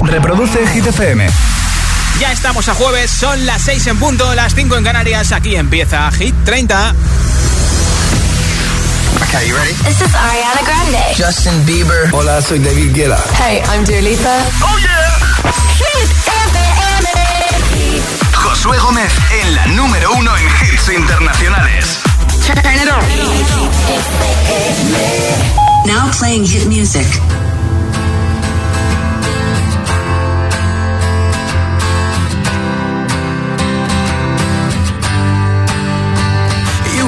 Reproduce Hit FM. Ya estamos a jueves, son las 6 en punto, las 5 en Canarias. Aquí empieza Hit 30. Okay, you ready? This is Ariana Grande. Justin Bieber. Hola, soy David Guetta. Hey, I'm Dua Lipa. Oh yeah. Hit FM. Josué Gómez en la número uno en hits internacionales. Turn it on. Now playing hit music.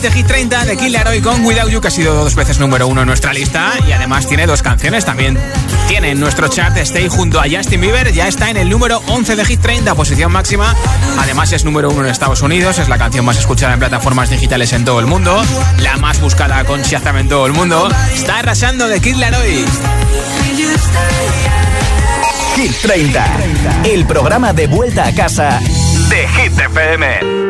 Número 16 de Hit 30 de Killer Hoy con Without You, que ha sido dos veces número uno en nuestra lista. Y además tiene dos canciones también. Tiene en nuestro chart Stay junto a Justin Bieber. Ya está en el número 11 de Hit 30, posición máxima. Además es número uno en Estados Unidos. Es la canción más escuchada en plataformas digitales en todo el mundo. La más buscada con Shazam en todo el mundo. Está arrasando de Killer Hoy. Hit 30. El programa de vuelta a casa de Hit FM.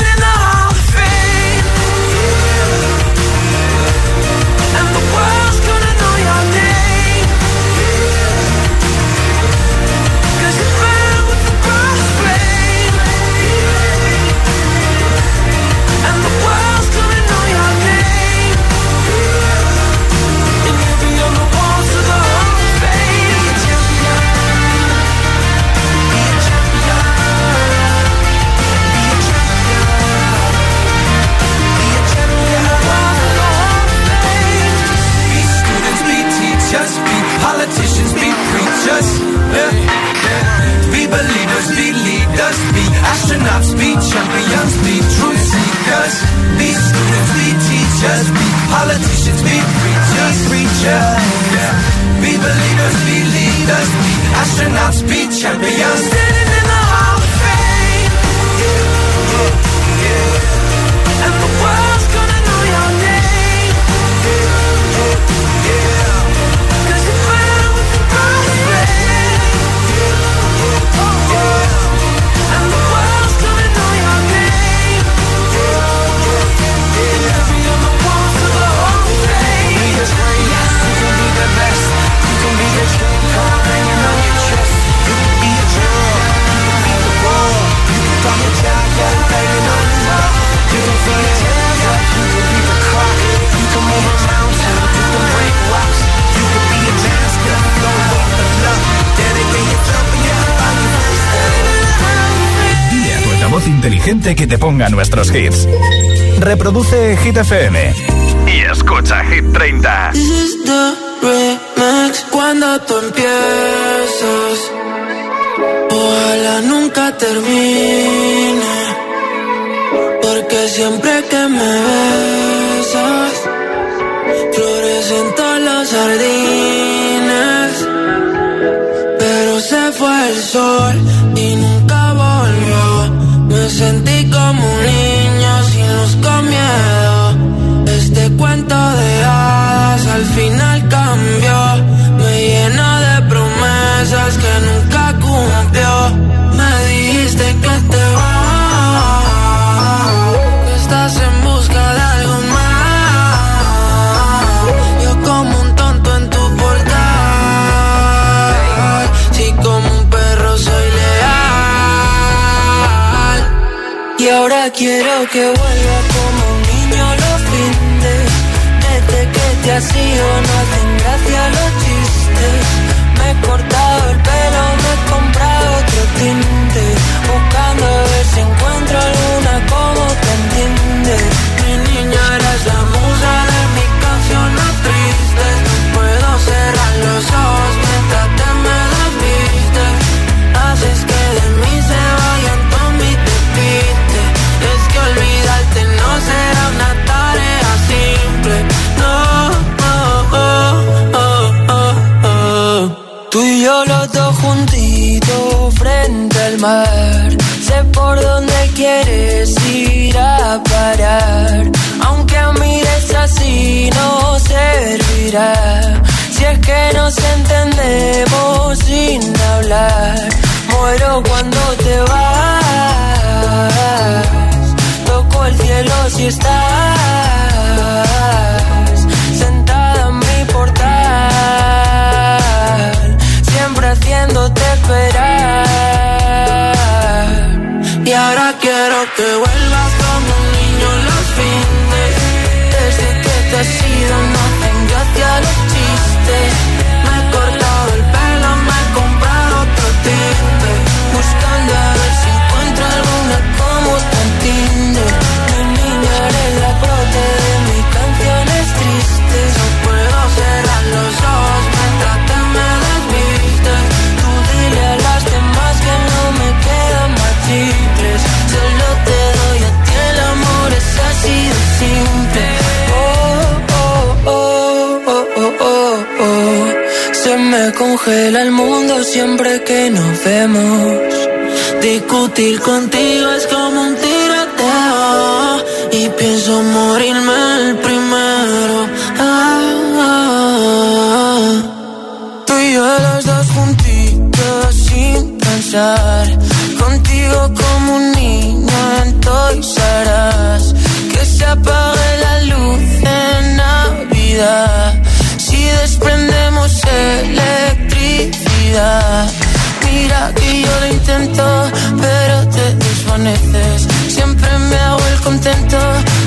que te ponga nuestros hits. Reproduce Hit FM y escucha Hit 30. This is the remix, cuando tú empiezas. promesas que nunca cumplió. Me dijiste que te vas, que estás en busca de algo más. Yo como un tonto en tu portal, si como un perro soy leal. Y ahora quiero que vuelva como un niño lo finde. Desde que te has ido no tengo Aunque a mires así no servirá. Si es que nos entendemos sin hablar, muero cuando te vas. Toco el cielo si estás congela el mundo siempre que nos vemos. Discutir contigo es como un tiroteo y pienso morirme el primero. Ah, ah, ah. Tú y yo los dos juntitos sin pensar. Contigo como un niño en y serás que se apaga mereces. Siempre me hago el contento,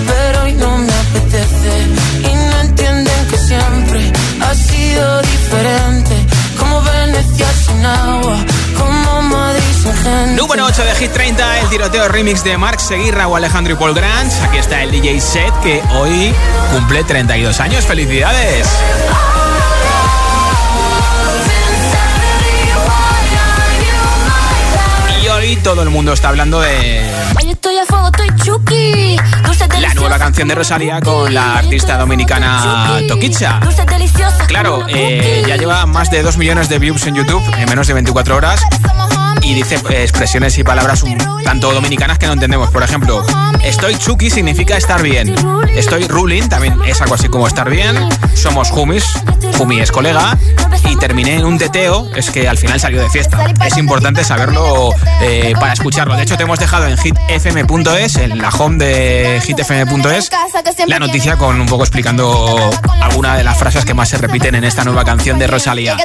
pero hoy no me apetece. Y no entienden que siempre ha sido diferente. Como Venecia sin agua, como Madrid sin gente. Número 8 de Hit 30, el tiroteo remix de Mark Seguirra o Alejandro y Paul Grants. Aquí está el DJ set que hoy cumple 32 años. ¡Felicidades! ¡Oh! y todo el mundo está hablando de. La nueva canción de Rosalía con la artista dominicana Toquicha. Claro, eh, ya lleva más de 2 millones de views en YouTube en menos de 24 horas y dice expresiones y palabras un tanto dominicanas que no entendemos. Por ejemplo, estoy chuki significa estar bien. Estoy ruling también es algo así como estar bien. Somos humis, humi es colega. Y terminé en un teteo, es que al final salió de fiesta. Es importante saberlo eh, para escucharlo. De hecho, te hemos dejado en hitfm.es, en la home de hitfm.es, la noticia con un poco explicando alguna de las frases que más se repiten en esta nueva canción de Rosalía.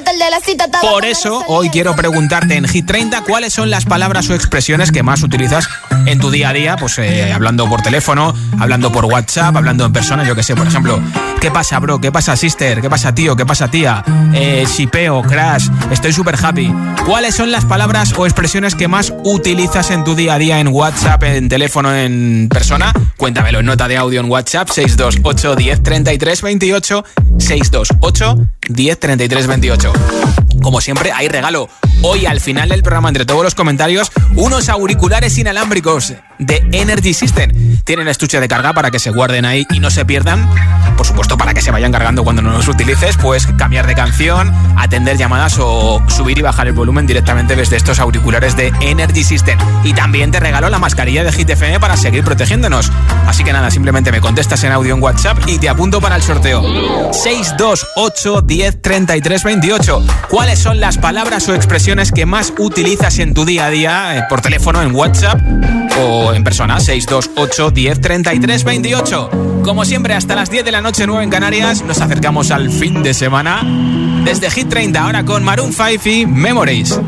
Por eso, hoy quiero preguntarte en Hit 30 cuáles son las palabras o expresiones que más utilizas en tu día a día, pues eh, hablando por teléfono, hablando por WhatsApp, hablando en persona, yo que sé, por ejemplo, ¿qué pasa, bro? ¿Qué pasa, sister? ¿Qué pasa, tío? ¿Qué pasa, tía? Eh, shipeo, crash, estoy súper happy. ¿Cuáles son las palabras o expresiones que más utilizas en tu día a día en WhatsApp, en teléfono, en persona? Cuéntamelo en nota de audio en WhatsApp 628 10 33 28 628 10 33 28. Como siempre, hay regalo. Hoy al final del programa, entre todos los comentarios, unos auriculares inalámbricos de Energy System. Tienen estuche de carga para que se guarden ahí y no se pierdan. Por supuesto, para que se vayan cargando cuando no los utilices, pues cambiar de canción, atender llamadas o subir y bajar el volumen directamente desde estos auriculares de Energy System. Y también te regalo la mascarilla de Hit FM para seguir protegiéndonos. Así que nada, simplemente me contestas en audio en WhatsApp y te apunto para el sorteo. 628 10 33 28. ¿Cuáles son las palabras o expresiones que más utilizas en tu día a día eh, por teléfono, en WhatsApp o en persona? 628 10 33 28. Como siempre, hasta las 10 de la noche, 9 en Canarias, nos acercamos al fin de semana. Desde Hit 30, ahora con Maroon 5 y Memories.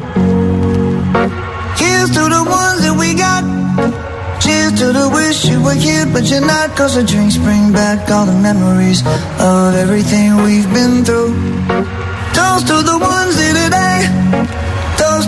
Here's to the ones that we got. Cheers to the wish you were here, but you're not. Cause the drinks bring back all the memories of everything we've been through. Toast to the ones here today.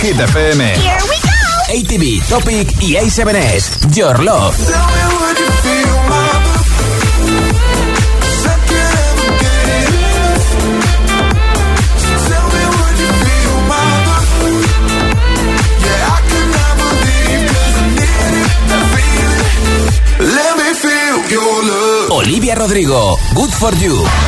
Suena en Hit FM. ATV, Topic y A7S. Your Love. Let me feel your love. Olivia Rodrigo. Good for you.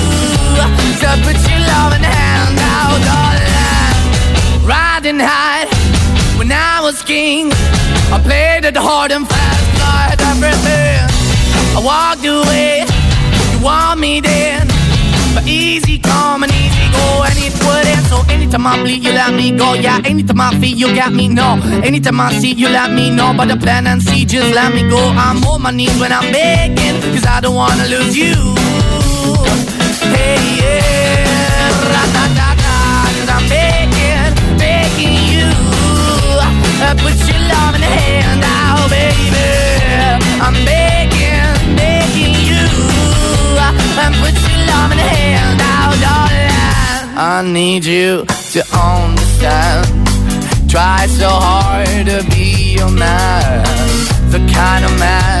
to uh, put your loving hand out, darling. Riding high when I was king, I played it hard and fast, had everything. I walked away, you want me then. But easy come and easy go, and it wouldn't. So anytime I bleed, you let me go. Yeah, anytime I feel, you got me. No, anytime I see, you let me know. But the plan and see, just let me go. I'm on my knees when I'm begging, cause I don't wanna lose you. I need you to understand. Try so hard to be your man. The kind of man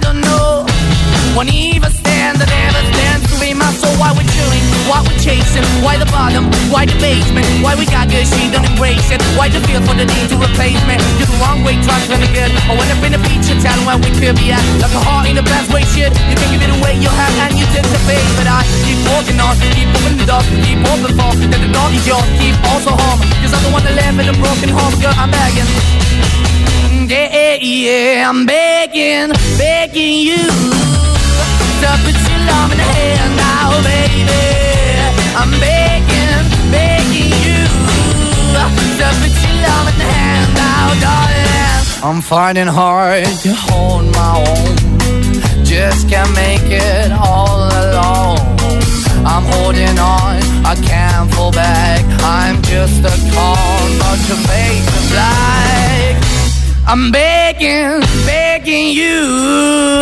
won't even stand. I never stand to be my soul. Why we're why we're chasing, why the bottom, why the basement, why we got good, she don't embrace it. Why the feel for the need to replace me? You're the wrong way, trying to be good. I went up in the feature town where we could be at. Like a heart in the best way, shit. You can give it away, you have, and you tend to face. But I keep walking on, keep moving the door, keep open for that the door is yours. Keep also home, cause I'm the one that live in a broken home, girl. I'm begging yeah, yeah, yeah, I'm begging, begging you to put your love in the hand now, baby. I'm begging, begging you to put your love in the hand now, darling. I'm finding hard to hold my own. Just can't make it all alone. I'm holding on, I can't fall back. I'm just a call, not your face is black. I'm begging, begging you,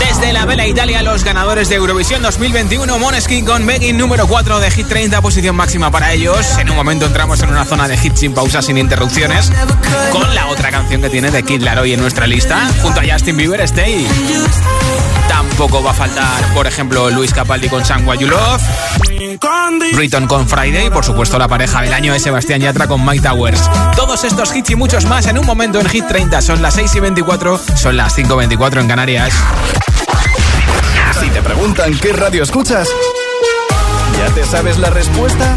Desde la Vela Italia, los ganadores de Eurovisión 2021, Moneskin con Begging, número 4 de Hit 30, posición máxima para ellos. En un momento entramos en una zona de hit sin pausas, sin interrupciones, con la otra canción que tiene de Kid Laroi en nuestra lista, junto a Justin Bieber, Stay. Tampoco va a faltar, por ejemplo, Luis Capaldi con Sangwa You Love, Riton con Friday, por supuesto la pareja del año es Sebastián Yatra con Mike Towers. Todos estos hits y muchos más en un momento en Hit 30. Son las 6 y 24, son las 5 y 24 en Canarias. Si te preguntan qué radio escuchas, ¿ya te sabes la respuesta?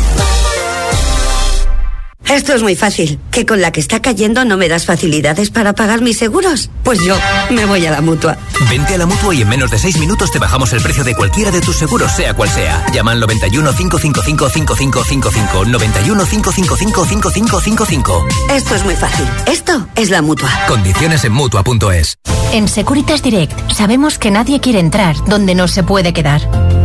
Esto es muy fácil. ¿Que con la que está cayendo no me das facilidades para pagar mis seguros? Pues yo me voy a la mutua. Vente a la mutua y en menos de 6 minutos te bajamos el precio de cualquiera de tus seguros, sea cual sea. Llama al 91 555 5555. 91 555 5555. Esto es muy fácil. Esto es la mutua. Condiciones en mutua.es. En Securitas Direct sabemos que nadie quiere entrar donde no se puede quedar.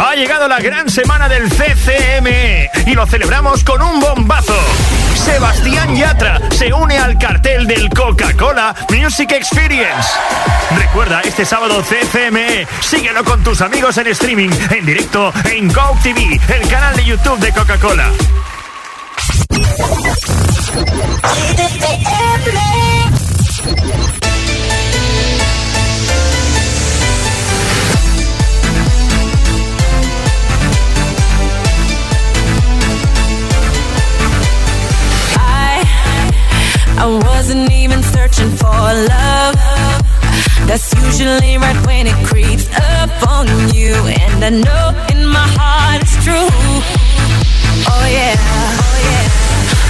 Ha llegado la gran semana del CCM y lo celebramos con un bombazo. Sebastián Yatra se une al cartel del Coca-Cola Music Experience. Recuerda, este sábado CCM, síguelo con tus amigos en streaming, en directo en Go TV, el canal de YouTube de Coca-Cola. I wasn't even searching for love. That's usually right when it creeps up on you, and I know in my heart it's true. Oh yeah, oh yeah.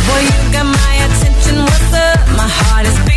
Boy, you got my attention. What's up? My heart is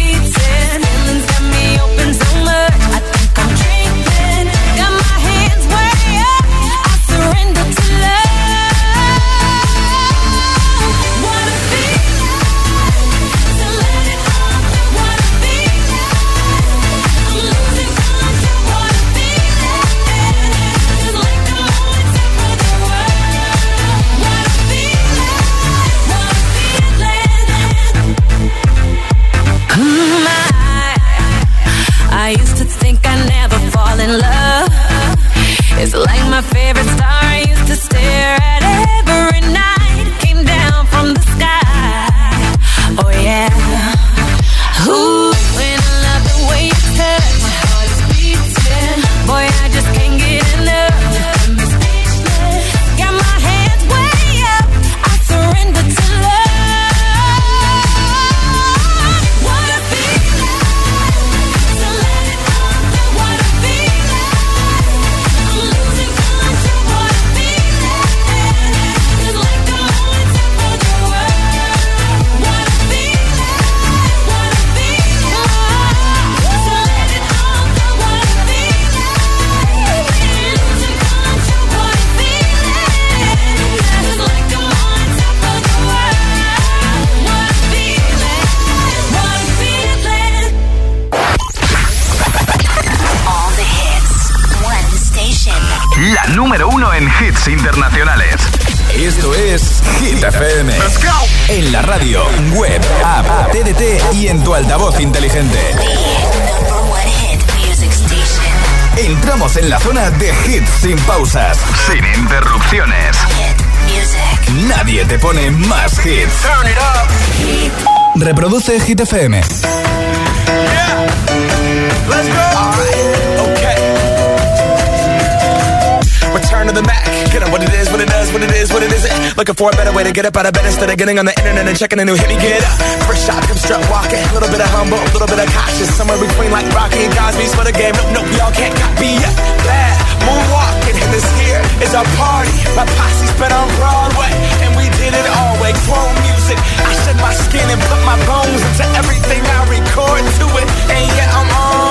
pone más hits. Reproduce Hit FM. Let's go. All right. Okay. Return to the Mac. Get up what it is, what it what it is, what it isn't. Looking for a better way to get up out of bed instead of getting on the internet and checking a new hit. Me get up. First shot, come strut walking. A little bit of humble, a little bit of cautious. Somewhere between like Rocky and Cosby's for the game. Nope, nope, y'all can't copy yet. Bad moonwalking, and this here is our party. My posse's been on Broadway, and we did it all way. Grown music. I shed my skin and put my bones into everything I record to it. And yeah, I'm on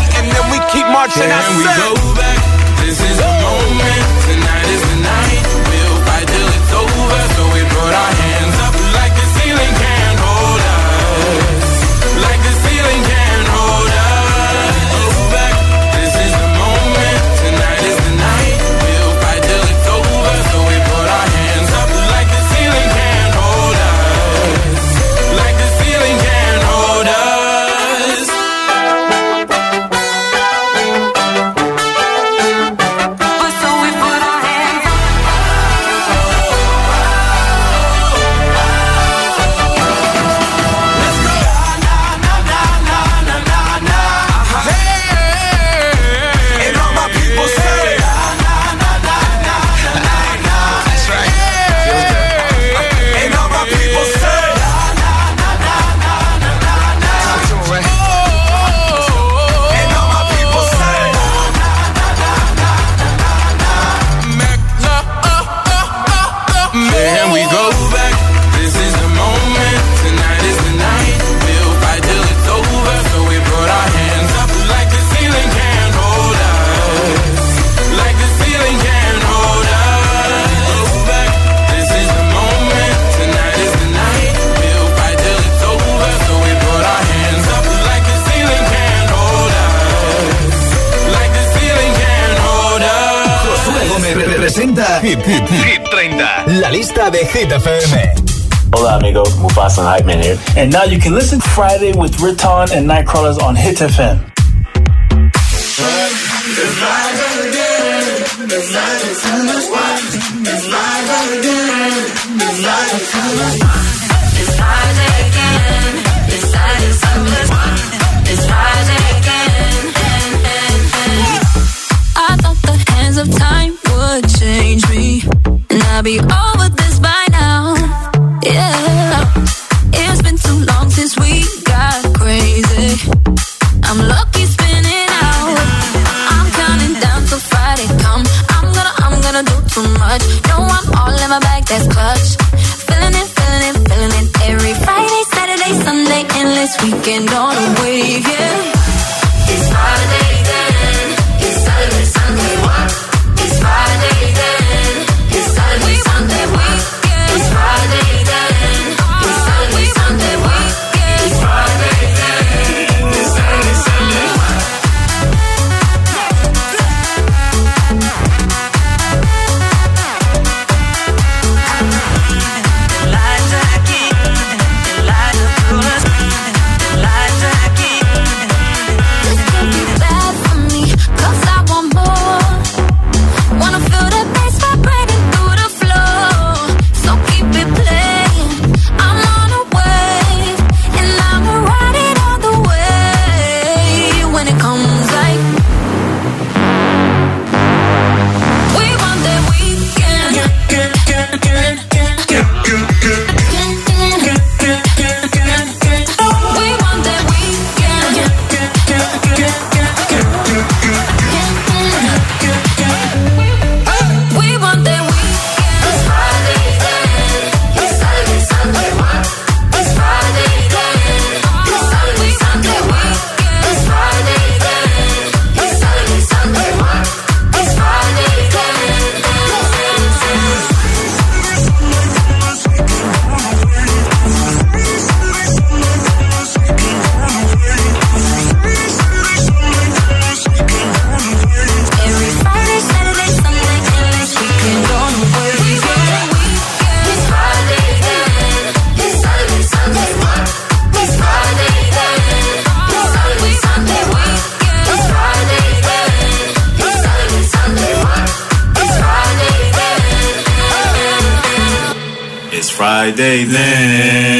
and then we keep marching. Can we go back? This is the moment. Tonight is the night. We'll fight till it's over. So we put our hands up like the ceiling can't And now you can listen Friday with Riton and Nightcrawlers on Hit FM. That's clutch. day, then.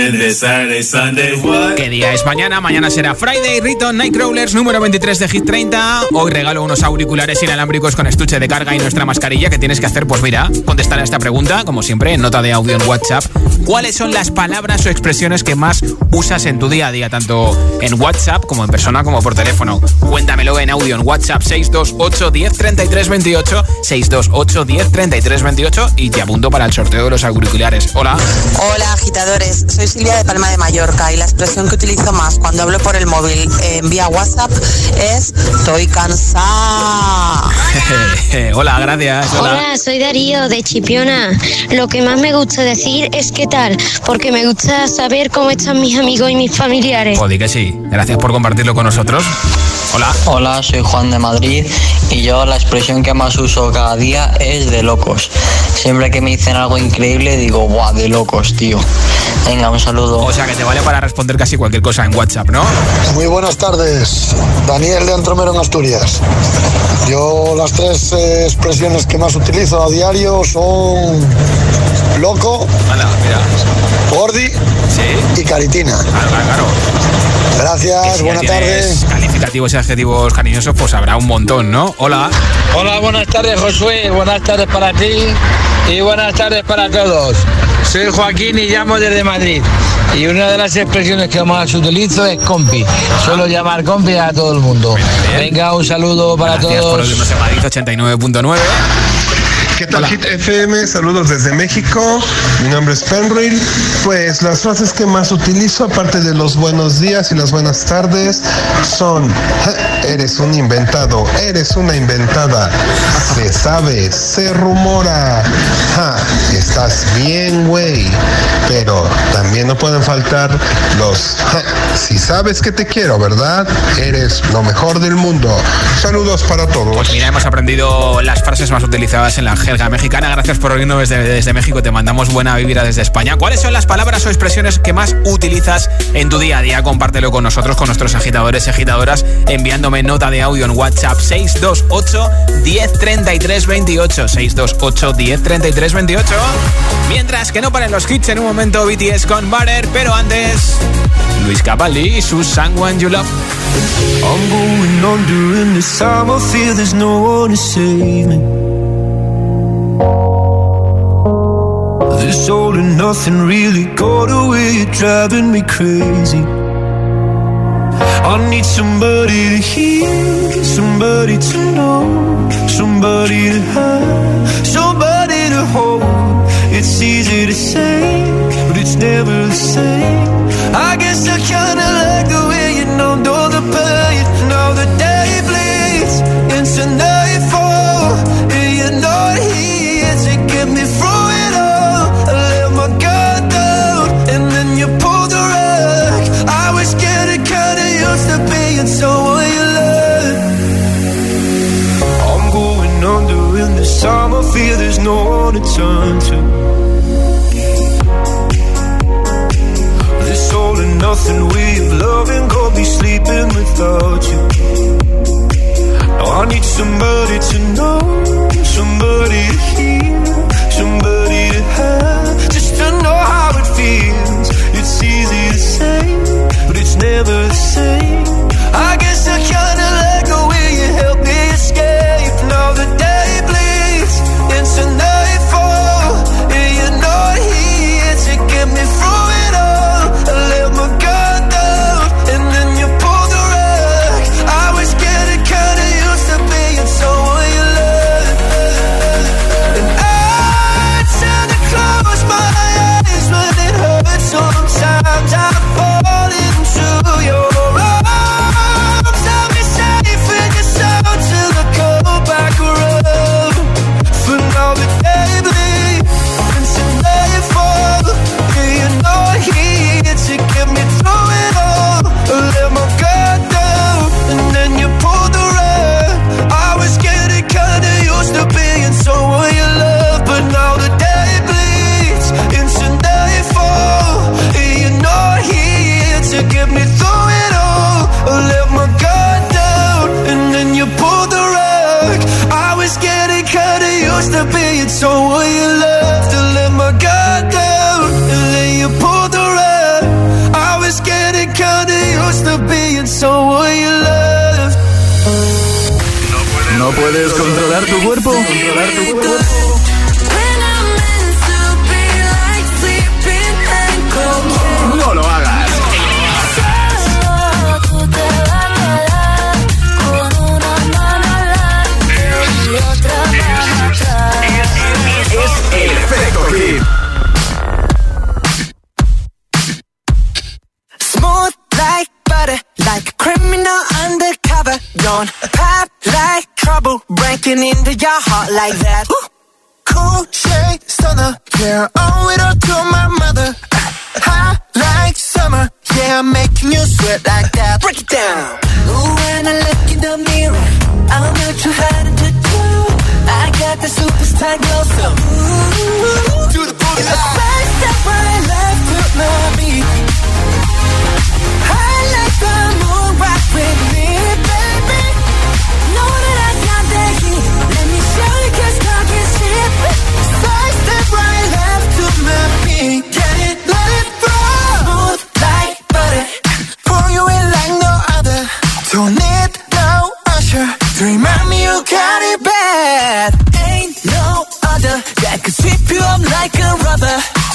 ¿Qué día es mañana? Mañana será Friday, Rito, Nightcrawlers, número 23 de Hit 30. Hoy regalo unos auriculares inalámbricos con estuche de carga y nuestra mascarilla. ¿Qué tienes que hacer? Pues mira, contestar a esta pregunta, como siempre, en nota de audio en WhatsApp. ¿Cuáles son las palabras o expresiones que más usas en tu día a día, tanto en WhatsApp como en persona como por teléfono? Cuéntamelo en audio en WhatsApp 628 10 33 28, 628 10 33 28 y te apunto para el sorteo de los auriculares. Hola. Hola agitadores, soy Silvia de Palma de Mallorca y la expresión que utilizo más cuando hablo por el móvil en vía WhatsApp es estoy cansada. Hola, gracias. Hola. Hola, soy Darío de Chipiona. Lo que más me gusta decir es qué tal, porque me gusta saber cómo están mis amigos y mis familiares. Joder, que sí. Gracias por compartirlo con nosotros. Hola. Hola, soy Juan de Madrid y yo la expresión que más uso cada día es de locos. Siempre que me dicen algo increíble digo, ¡buah, de locos, tío! Venga, un saludo. O sea que te vale para responder casi cualquier cosa en WhatsApp, ¿no? Muy buenas tardes, Daniel de Antromero en Asturias. Yo las tres eh, expresiones que más utilizo a diario son loco, gordi y caritina. Gracias, Si buenas tardes. Calificativos y adjetivos cariñosos, pues habrá un montón, ¿no? Hola. Hola, buenas tardes Josué, buenas tardes para ti y buenas tardes para todos. Soy Joaquín y llamo desde Madrid. Y una de las expresiones que más utilizo es compi. Suelo llamar compi a todo el mundo. Venga, un saludo para Gracias por todos. Madrid 89.9. ¿Qué tal Hit FM? Saludos desde México. Mi nombre es Fenrir. Pues las frases que más utilizo, aparte de los buenos días y las buenas tardes, son "Ja, eres un inventado, eres una inventada. Se sabe, se rumora. Estás bien, güey. Pero también no pueden faltar los "Ja, si sabes que te quiero, ¿verdad? Eres lo mejor del mundo. Saludos para todos. Pues mira, hemos aprendido las frases más utilizadas en la jerga mexicana. Gracias por oírnos desde, desde México. Te mandamos buena vibra desde España. ¿Cuáles son las palabras o expresiones que más utilizas en tu día a día? Compártelo con nosotros, con nuestros agitadores y agitadoras, enviándome nota de audio en WhatsApp 628 1033 28. 628 1033 28. Mientras que no paren los hits en un momento BTS con Butter, pero antes Luis Capaldi y su Someone You Love. I'm going under in this time I feel there's no one to save me This all and nothing really got away, driving me crazy I need somebody to hear, somebody to know, somebody to have, somebody to hold. It's easy to say, but it's never the same. I guess I kinda like the way you numbed all the pain. Feel there's no one to turn to. This all and nothing way of loving, go be sleeping without you. Now I need somebody to know, somebody to hear, somebody tu cuerpo. Controlar tu cuerpo. looking into your heart like that. Cool shade stunner, yeah, owe it all to my mother. Hot like summer, yeah, I'm making you sweat like that. Break it down. Ooh, when I look in the mirror, I'm not too hard to do. I got the superstar glow, so ooh, do the booty. It's the first step I left to love me.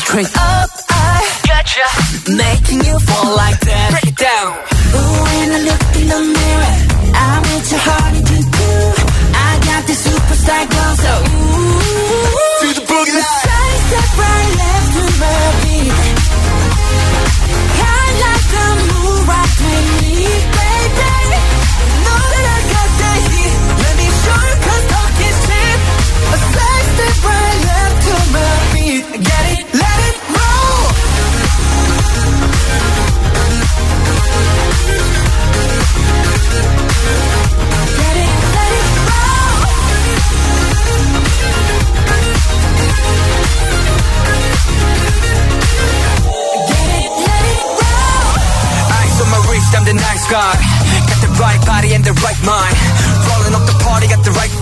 Straight up, I got gotcha. you, making you fall like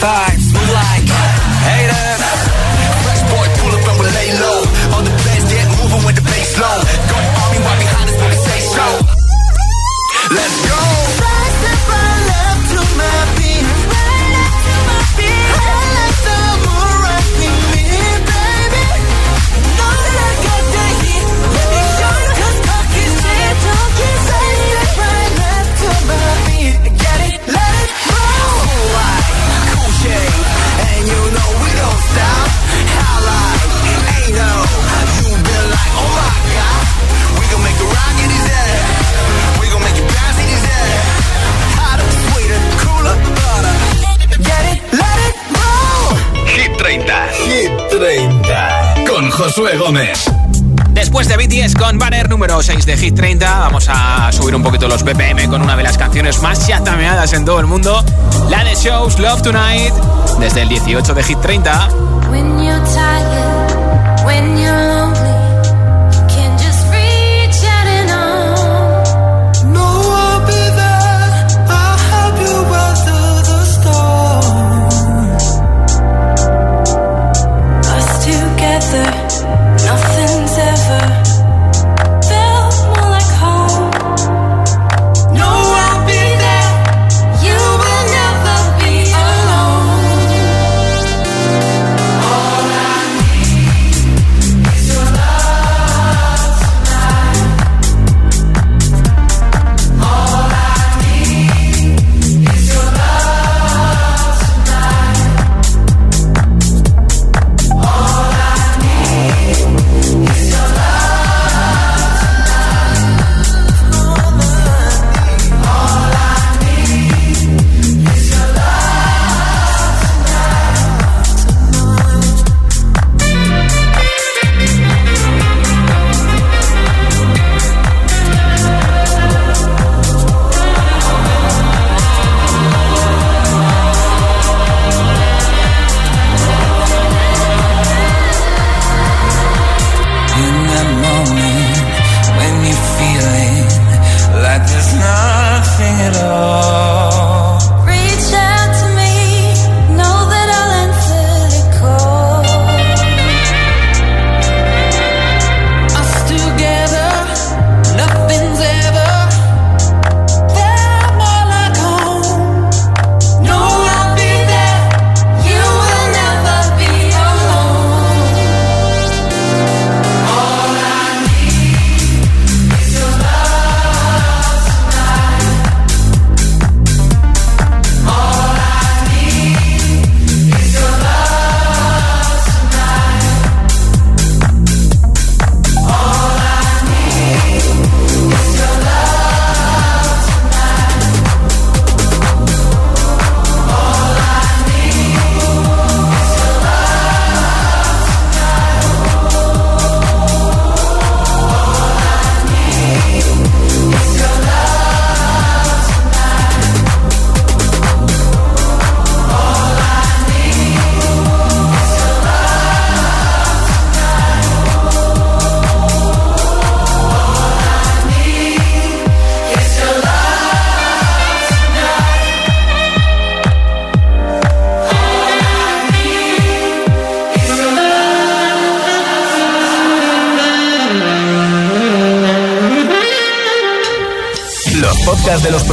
Bye. Josué Después de BTS con banner número 6 de Hit 30, vamos a subir un poquito los BPM con una de las canciones más chatameadas en todo el mundo, la de Shows Love Tonight, desde el 18 de Hit 30. When you're tired, when you're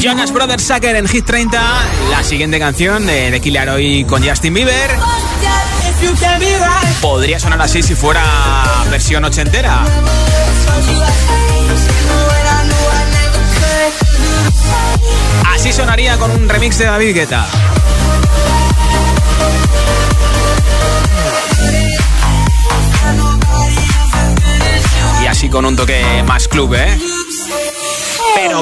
Jonas Brothers Sucker en Hit 30. La siguiente canción de, de Killer Hoy con Justin Bieber. Podría sonar así si fuera versión ochentera. Así sonaría con un remix de David Guetta. Y así con un toque más club, ¿eh?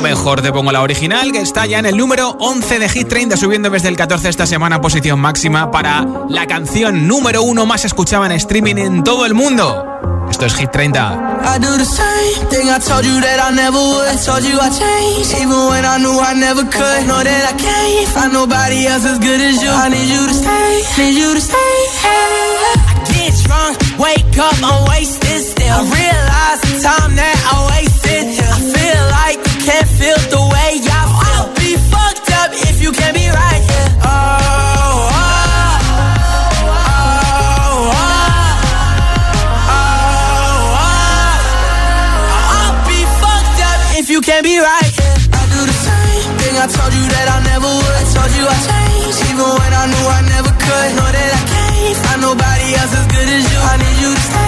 Mejor te pongo la original, que está ya en el número 11 de Hit 30, subiendo desde el 14 esta semana, posición máxima para la canción número uno más escuchada en streaming en todo el mundo. Esto es Hit 30. I do the same thing I told you that I never would. I told you I changed, even when I knew I never could. Know that I can't find nobody else as good as you. I need you to stay, need you to stay. I get drunk, wake up, I'm wasted still. I realize the I wasted can't feel the way I feel. I'll be fucked up if you can't be right here. Oh, oh, oh, oh, oh, oh. I'll be fucked up if you can't be right. I do the same thing I told you that I never would. I told you I changed, even when I knew I never could. Know that I can't find nobody else as good as you. I need you to stay,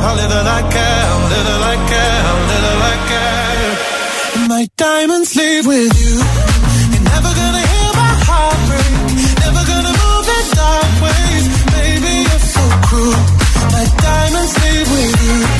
How little I care, little I care, little I care. My diamonds leave with you. You're never gonna hear my heart break. Never gonna move in dark ways. Baby, you're so cruel. My diamonds leave with you.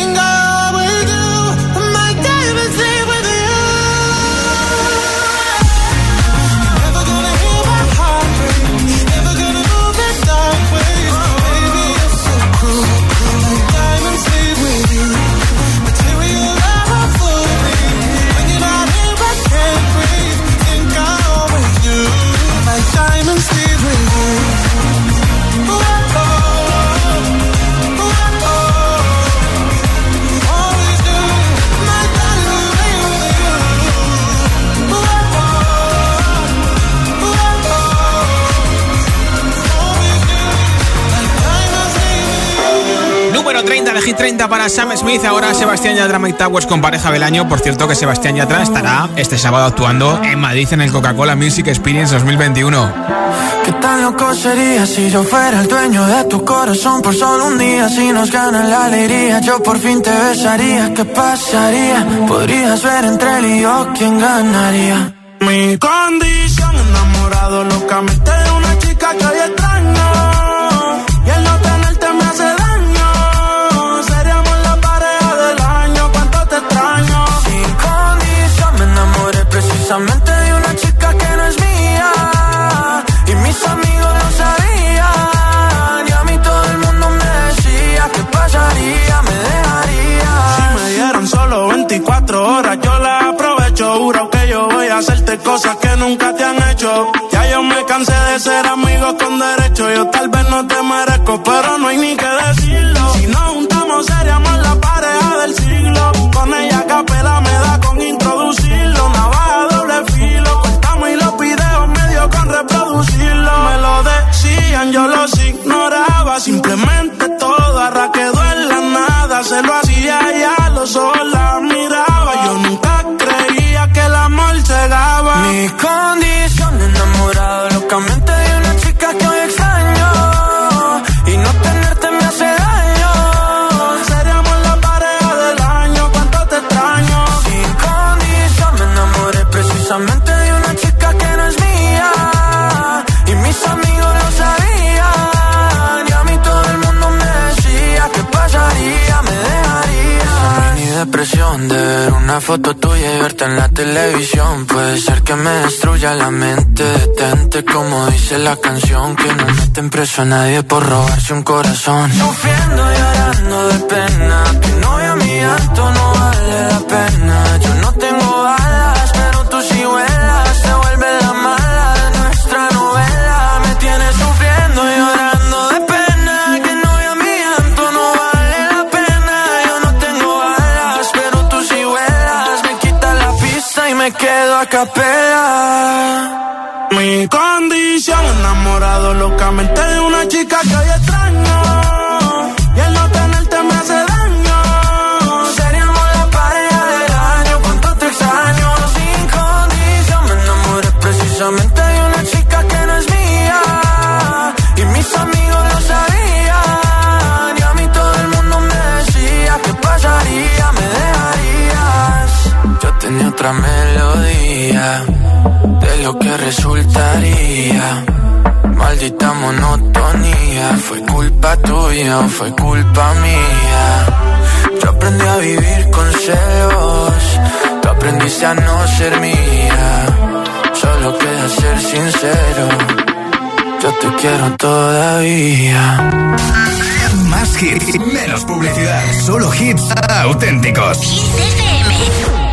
De Hit 30 para Sam Smith. Ahora Sebastián Yatra Mike Towers con pareja del año. Por cierto, que Sebastián Yatra estará este sábado actuando en Madrid en el Coca-Cola Music Experience 2021. ¿Qué tan loco sería si yo fuera el dueño de tu corazón por solo un día? Si nos gana la alegría, yo por fin te besaría. ¿Qué pasaría? Podrías ver entre él y yo quién ganaría. Mi condición, enamorado locamente de una chica que extraño. Hacerte cosas que nunca te han hecho. Ya yo me cansé de ser amigos con derecho. Yo tal vez no te merezco, pero no hay ni que decirlo. Si nos juntamos, seríamos la pareja del siglo. Con ella acabo la pela me da con introducirlo. Navaja doble filo, cortamos y los videos medio con reproducirlo. Me lo decían, yo los ignoraba. Simplemente todo arra quedó en la nada. Se lo foto tuya y verte en la televisión puede ser que me destruya la mente, detente como dice la canción que no meten preso a nadie por robarse un corazón. Sufriendo y llorando de pena, que no vea mi llanto no vale la pena. Yo no tengo enamorado locamente de una chica que hoy extraño. Y el no tenerte me hace daño. Seríamos la pareja del año, cuánto te extraño. Sin condición me enamoré precisamente de una chica que no es mía. Y mis amigos lo sabían. Y a mí todo el mundo me decía que pasaría, me dejarías. Yo tenía otra melodía de lo que resultaría. Maldita monotonía, fue culpa tuya o fue culpa mía. Yo aprendí a vivir con celos, tú aprendiste a no ser mía. Solo queda ser sincero, yo te quiero todavía. Más hits, menos publicidad. Solo hits auténticos. FM.